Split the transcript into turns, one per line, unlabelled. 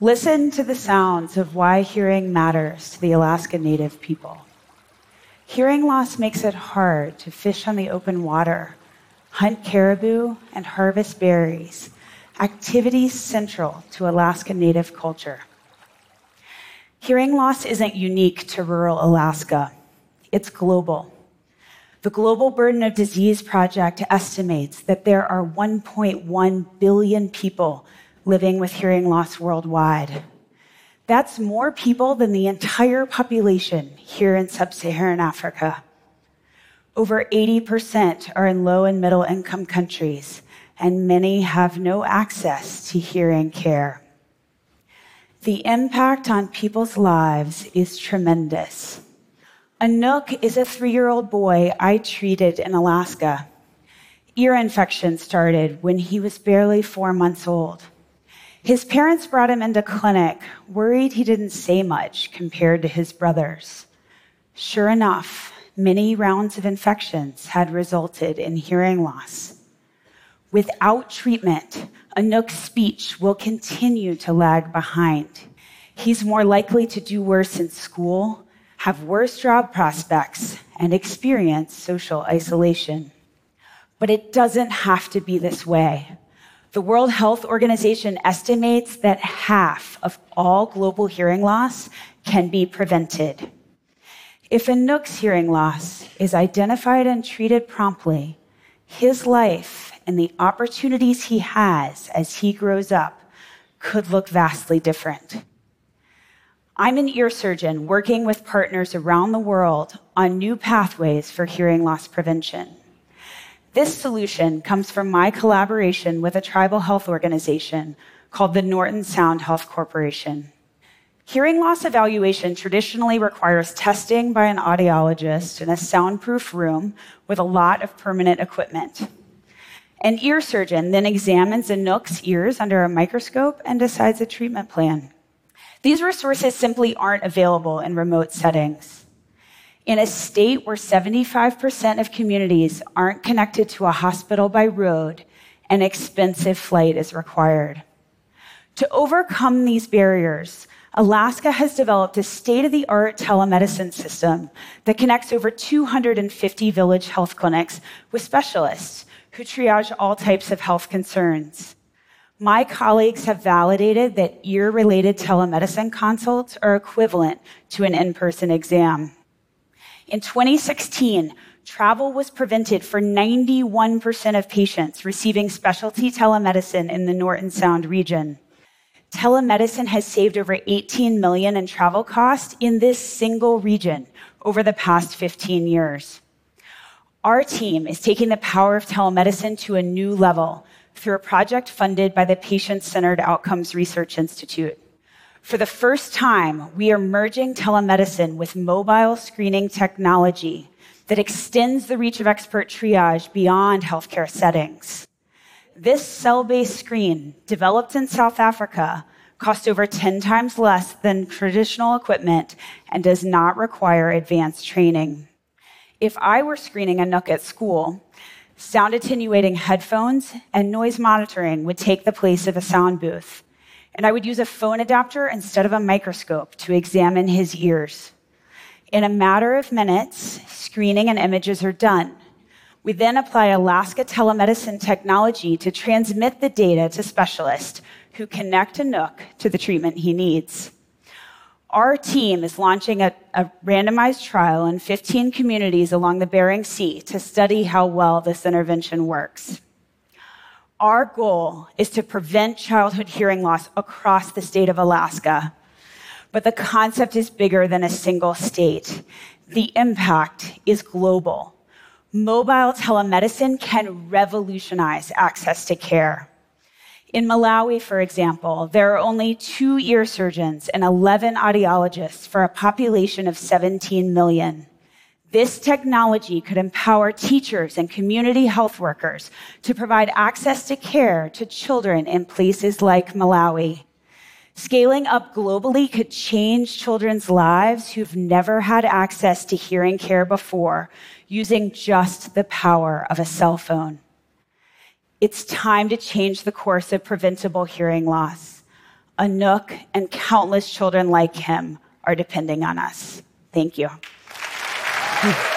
Listen to the sounds of why hearing matters to the Alaska Native people. Hearing loss makes it hard to fish on the open water, hunt caribou, and harvest berries, activities central to Alaska Native culture. Hearing loss isn't unique to rural Alaska, it's global. The Global Burden of Disease Project estimates that there are 1.1 billion people living with hearing loss worldwide. That's more people than the entire population here in sub Saharan Africa. Over 80% are in low and middle income countries, and many have no access to hearing care. The impact on people's lives is tremendous. Anook is a three year old boy I treated in Alaska. Ear infection started when he was barely four months old. His parents brought him into clinic, worried he didn't say much compared to his brothers. Sure enough, many rounds of infections had resulted in hearing loss. Without treatment, Anook's speech will continue to lag behind. He's more likely to do worse in school, have worse job prospects, and experience social isolation. But it doesn't have to be this way. The World Health Organization estimates that half of all global hearing loss can be prevented. If Anook's hearing loss is identified and treated promptly, his life and the opportunities he has as he grows up could look vastly different. I'm an ear surgeon working with partners around the world on new pathways for hearing loss prevention. This solution comes from my collaboration with a tribal health organization called the Norton Sound Health Corporation. Hearing loss evaluation traditionally requires testing by an audiologist in a soundproof room with a lot of permanent equipment. An ear surgeon then examines Anook's ears under a microscope and decides a treatment plan. These resources simply aren't available in remote settings in a state where 75% of communities aren't connected to a hospital by road, an expensive flight is required. To overcome these barriers, Alaska has developed a state of the art telemedicine system that connects over 250 village health clinics with specialists who triage all types of health concerns. My colleagues have validated that ear related telemedicine consults are equivalent to an in person exam. In 2016, travel was prevented for 91% of patients receiving specialty telemedicine in the Norton Sound region. Telemedicine has saved over 18 million in travel costs in this single region over the past 15 years. Our team is taking the power of telemedicine to a new level through a project funded by the Patient Centered Outcomes Research Institute. For the first time, we are merging telemedicine with mobile screening technology that extends the reach of expert triage beyond healthcare settings. This cell based screen, developed in South Africa, costs over 10 times less than traditional equipment and does not require advanced training. If I were screening Anook at school, sound attenuating headphones and noise monitoring would take the place of a sound booth and I would use a phone adapter instead of a microscope to examine his ears. In a matter of minutes, screening and images are done. We then apply Alaska telemedicine technology to transmit the data to specialists who connect Anook to the treatment he needs. Our team is launching a, a, randomized trial in 15 communities along the Bering Sea to study how well this intervention works. Our goal is to prevent childhood hearing loss across the state of Alaska. But the concept is bigger than a single state. The impact is global. Mobile telemedicine can revolutionize access to care. In Malawi, for example, there are only two ear surgeons and 11 audiologists for a population of 17 million. This technology could empower teachers and community health workers to provide access to care to children in places like Malawi. Scaling up globally could change children's lives who've never had access to hearing care before using just the power of a cell phone. It's time to change the course of preventable hearing loss. Anook and countless children like him are depending on us. Thank you. 对